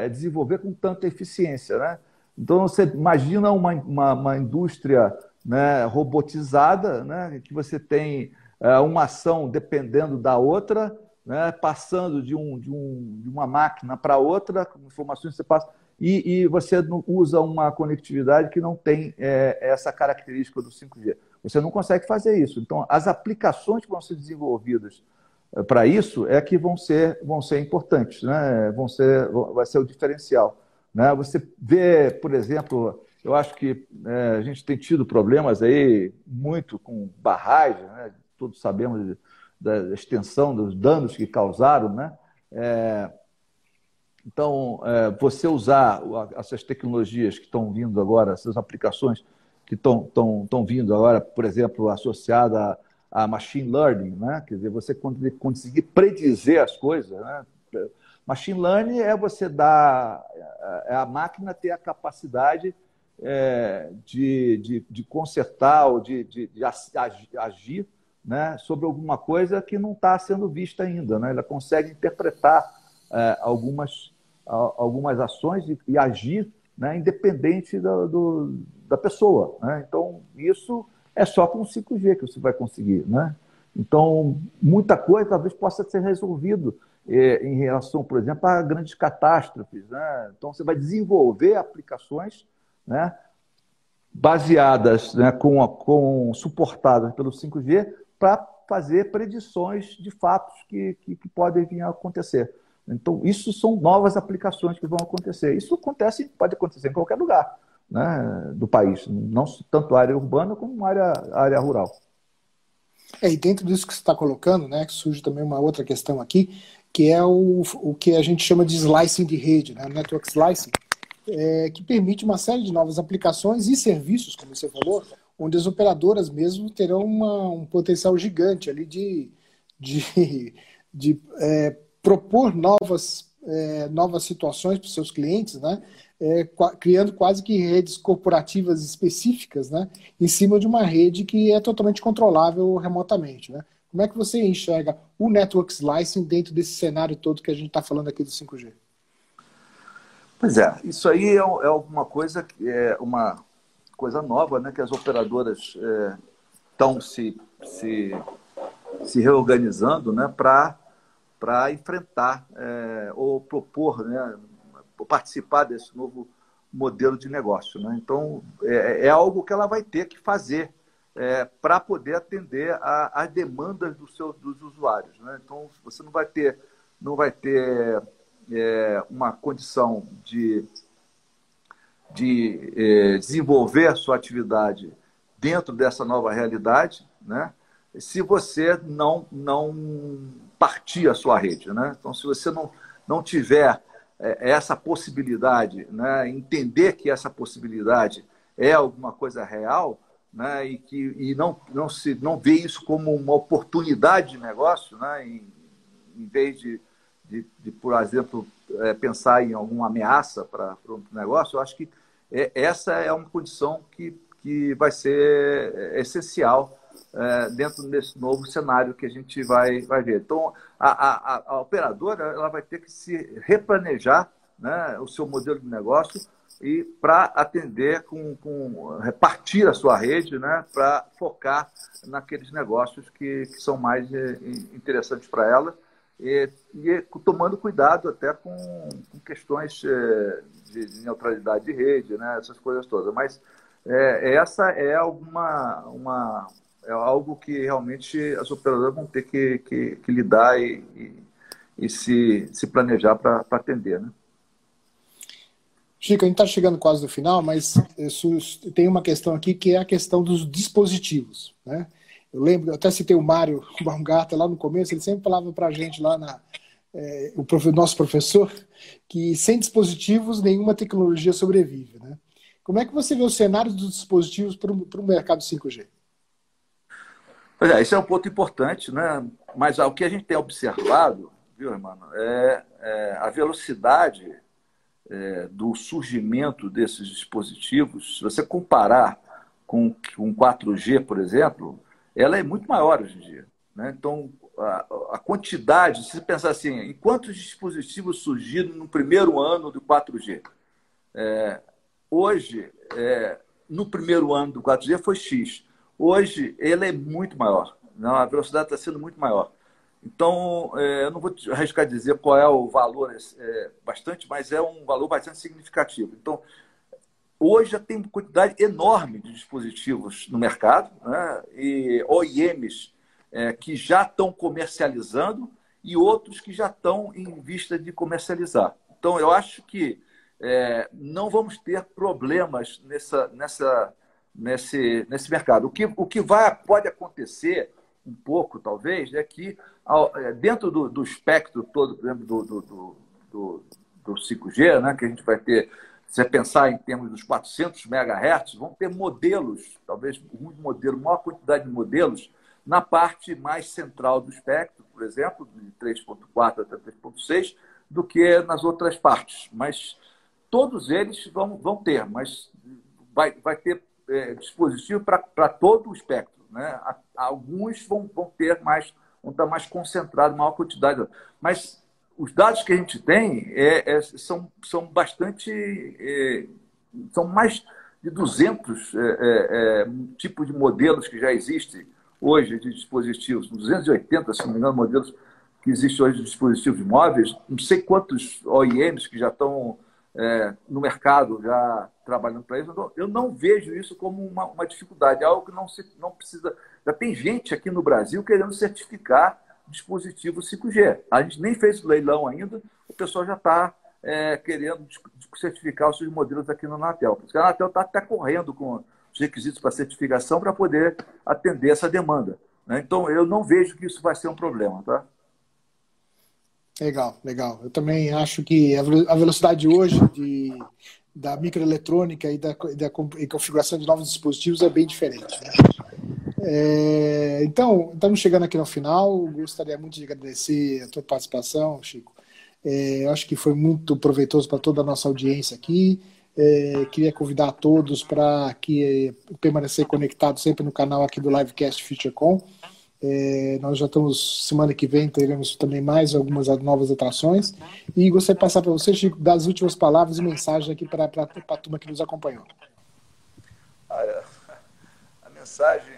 é, desenvolver com tanta eficiência, né? Então, você imagina uma, uma, uma indústria né, robotizada, né, que você tem é, uma ação dependendo da outra, né, passando de, um, de, um, de uma máquina para outra, com informações que você passa, e, e, você usa uma conectividade que não tem é, essa característica do 5G. Você não consegue fazer isso. Então, as aplicações que vão ser desenvolvidas é, para isso é que vão ser, vão ser importantes, né? vão ser, vai ser o diferencial. Né? Você vê, por exemplo, eu acho que é, a gente tem tido problemas aí muito com barragem, né? todos sabemos da extensão dos danos que causaram, né? É, então, é, você usar essas tecnologias que estão vindo agora, essas aplicações que estão vindo agora, por exemplo, associada a, a, machine learning, né? quer dizer, você conseguir predizer as coisas. Né? Machine learning é você dar, é a máquina ter a capacidade é, de, de, de, consertar ou de, de, de agir né, sobre alguma coisa que não está sendo vista ainda. Né? Ela consegue interpretar é, algumas, algumas ações e, e agir né, independente do, do, da pessoa. Né? Então, isso é só com o 5G que você vai conseguir. Né? Então, muita coisa talvez possa ser resolvido é, em relação, por exemplo, a grandes catástrofes. Né? Então, você vai desenvolver aplicações né, baseadas, né, com, com suportadas pelo 5G, para fazer predições de fatos que, que, que, podem vir a acontecer. Então, isso são novas aplicações que vão acontecer. Isso acontece, pode acontecer em qualquer lugar né, do país, não tanto área urbana como área, área rural. É, e dentro disso que você está colocando, né, surge também uma outra questão aqui, que é o, o que a gente chama de slicing de rede, né, network slicing, é, que permite uma série de novas aplicações e serviços, como você falou, onde as operadoras mesmo terão uma, um potencial gigante ali de, de, de é, propor novas, é, novas situações para os seus clientes, né? É, criando quase que redes corporativas específicas, né? Em cima de uma rede que é totalmente controlável remotamente, né? Como é que você enxerga o Network Slicing dentro desse cenário todo que a gente está falando aqui do 5G? Pois é, isso aí é, é alguma coisa que é uma coisa nova, né? Que as operadoras estão é, se, se, se reorganizando, né? Para para enfrentar é, ou propor, né? Participar desse novo modelo de negócio, né? Então é, é algo que ela vai ter que fazer é, para poder atender às demandas do seu, dos usuários. Né? Então, você não vai ter, não vai ter é, uma condição de, de é, desenvolver a sua atividade dentro dessa nova realidade, né? se você não, não partir a sua rede. Né? Então, se você não, não tiver é, essa possibilidade, né? entender que essa possibilidade é alguma coisa real, né, e que e não, não se não vê isso como uma oportunidade de negócio, né, em, em vez de, de, de, por exemplo, é, pensar em alguma ameaça para o negócio, eu acho que é, essa é uma condição que, que vai ser é, essencial é, dentro desse novo cenário que a gente vai, vai ver. Então, a, a, a operadora ela vai ter que se replanejar né, o seu modelo de negócio e para atender com, com, repartir a sua rede, né, para focar naqueles negócios que, que são mais eh, interessantes para ela e, e, tomando cuidado até com, com questões eh, de, de, neutralidade de rede, né, essas coisas todas. Mas é, essa é alguma uma é algo que realmente as operadoras vão ter que, que, que lidar e, e, e, se, se planejar para atender, né? Chico, a gente está chegando quase no final, mas tem uma questão aqui que é a questão dos dispositivos. Né? Eu lembro, eu até citei o Mário Baumgarta lá no começo, ele sempre falava para a gente lá na. É, o prof, nosso professor, que sem dispositivos nenhuma tecnologia sobrevive. Né? Como é que você vê o cenário dos dispositivos para o mercado 5G? Pois é, esse é um ponto importante, né? mas o que a gente tem observado, viu, irmão, é, é a velocidade é, do surgimento desses dispositivos, se você comparar com, com 4G, por exemplo, ela é muito maior hoje em dia. Né? Então, a, a, quantidade, se pensar assim, em quantos dispositivos surgiram no primeiro ano do 4G? É, hoje, é, no primeiro ano do 4G foi X. Hoje, ele é muito maior. Não, a velocidade está sendo muito maior. Então, é, eu não vou arriscar dizer qual é o valor é, bastante, mas é um valor bastante significativo. Então, hoje já tem uma quantidade enorme de dispositivos no mercado, né? e OEMs é, que já estão comercializando e outros que já estão em vista de comercializar. Então, eu acho que é, não vamos ter problemas nessa, nessa, nesse, nesse mercado. O que, o que vai, pode acontecer um pouco, talvez, é que é, dentro do, do espectro todo, por exemplo, do, do, do, do 5G, né, que a gente vai ter, você pensar em termos dos 400 MHz, vão ter modelos, talvez um modelo, maior quantidade de modelos, na parte mais central do espectro, por exemplo, de 3.4 até 3.6, do que nas outras partes. Mas todos eles vão, vão ter, mas vai, vai ter é, dispositivo para todo o espectro. Né? Alguns vão, vão ter mais vão estar mais concentrados, maior quantidade. Mas os dados que a gente tem é, é, são, são bastante. É, são mais de 200 é, é, é, tipos de modelos que já existem hoje de dispositivos, 280, se não me engano, modelos que existem hoje de dispositivos móveis, não sei quantos OEMs que já estão no mercado, já trabalhando para isso. Eu não vejo isso como uma, uma dificuldade, algo que não, se, não precisa já tem gente aqui no Brasil querendo certificar dispositivo 5G. A gente nem fez o leilão ainda, o pessoal já está é, querendo certificar os seus modelos aqui no Anatel. A Anatel está até correndo com os requisitos para certificação para poder atender essa demanda. Né? Então, eu não vejo que isso vai ser um problema. Tá? Legal, legal. Eu também acho que a velocidade hoje de da microeletrônica e da, da configuração de novos dispositivos é bem diferente. Né? É, então, estamos chegando aqui no final. Gostaria muito de agradecer a tua participação, Chico. É, acho que foi muito proveitoso para toda a nossa audiência aqui. É, queria convidar a todos para que permanecer conectado sempre no canal aqui do Livecast FutureCon. É, nós já estamos, semana que vem, teremos também mais algumas novas atrações. E gostaria de passar para você, Chico, das últimas palavras e mensagens aqui para a turma que nos acompanhou. A, a mensagem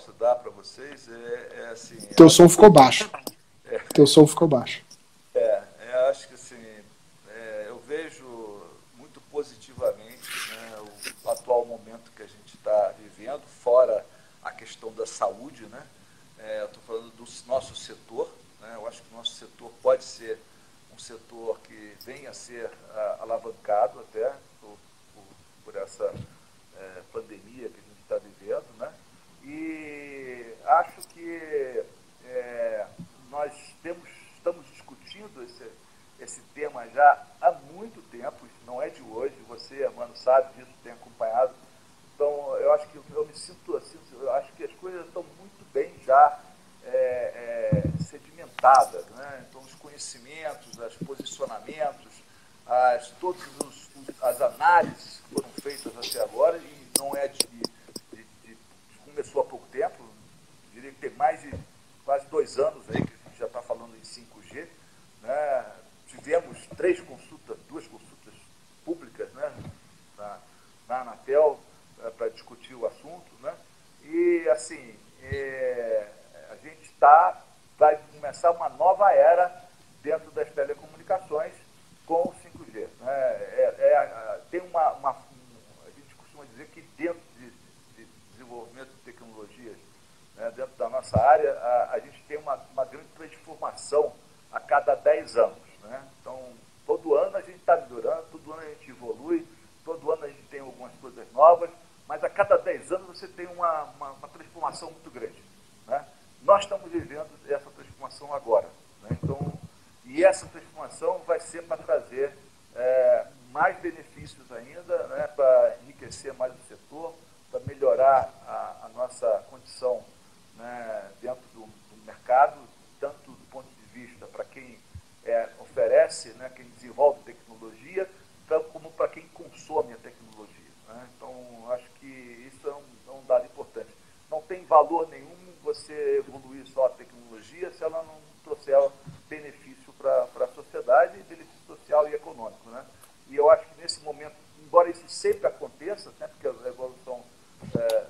posso dar para vocês é, é assim. Teu som ficou baixo. É, Teu som ficou baixo. É, eu acho que assim, é, eu vejo muito positivamente né, o atual momento que a gente está vivendo, fora a questão da saúde, né? É, eu estou falando do nosso setor. Né? Eu acho que o nosso setor pode ser um setor que venha a ser a, alavancado até por, por, por essa é, pandemia que a gente? E acho que é, nós temos, estamos discutindo esse, esse tema já há muito tempo, não é de hoje, você, mano, sabe disso, tem acompanhado. Então, eu acho que eu me sinto assim, eu acho que as coisas estão muito bem já é, é, sedimentadas. Né? Então, os conhecimentos, os posicionamentos, as, todas as análises que foram feitas até agora, e não é de, começou há pouco tempo, diria que tem mais de quase dois anos aí que a gente já está falando em 5G. Né? Tivemos três consultas, duas consultas públicas né? na, na Anatel é, para discutir o assunto. Né? E assim, é, a gente está, vai começar uma nova era dentro das telecomunicações com o 5G. Né? É, é, tem uma, uma, a gente costuma dizer que dentro de, de desenvolvimento de tecnologias, né, dentro da nossa área, a, a gente tem uma, uma, grande transformação a cada 10 anos. Né? Então, todo ano a gente está melhorando, todo ano a gente evolui, todo ano a gente tem algumas coisas novas, mas a cada 10 anos você tem uma, uma, uma transformação muito grande. Né? Nós estamos vivendo essa transformação agora. Né? Então, e essa transformação vai ser para trazer é, mais benefícios ainda, né? para enriquecer mais o setor, para melhorar a, a, nossa condição né? dentro do, do, mercado, tanto do ponto de vista para quem é, oferece, né? quem desenvolve tecnologia, tanto como para quem consome a tecnologia. Né? Então, acho que isso é um, é um, dado importante. Não tem valor nenhum você evoluir só a tecnologia se ela não trouxer benefício para a sociedade, benefício social e econômico. Né? E eu acho que nesse momento, embora isso sempre aconteça, né, porque a evolução é,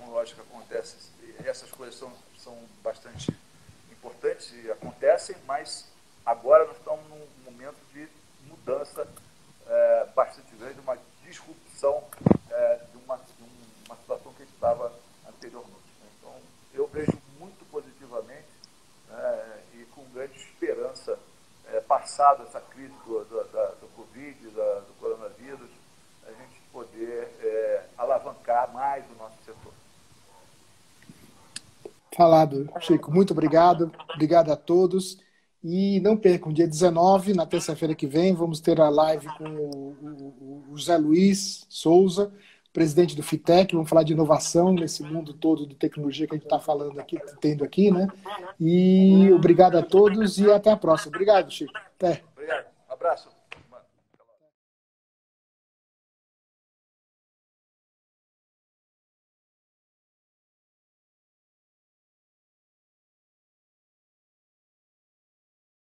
tecnológica acontece, essas coisas são, são bastante importantes e acontecem, mas agora nós estamos num momento de mudança é, bastante grande, uma disrupção é, de, uma, de, uma, situação que estava anteriormente. Né? Então, eu vejo muito positivamente né, e com grande esperança, é, passada essa crise do, do, da, do Covid, da, do coronavírus, a gente poder é, alavancar mais o nosso setor. Falado, Chico. Muito obrigado. Obrigado a todos. E não percam, dia 19, na terça-feira que vem, vamos ter a live com o, José Luiz Souza, presidente do FITEC. Vamos falar de inovação nesse mundo todo de tecnologia que a gente está falando aqui, tendo aqui, né? E obrigado a todos e até a próxima. Obrigado, Chico. Até. Obrigado. Abraço.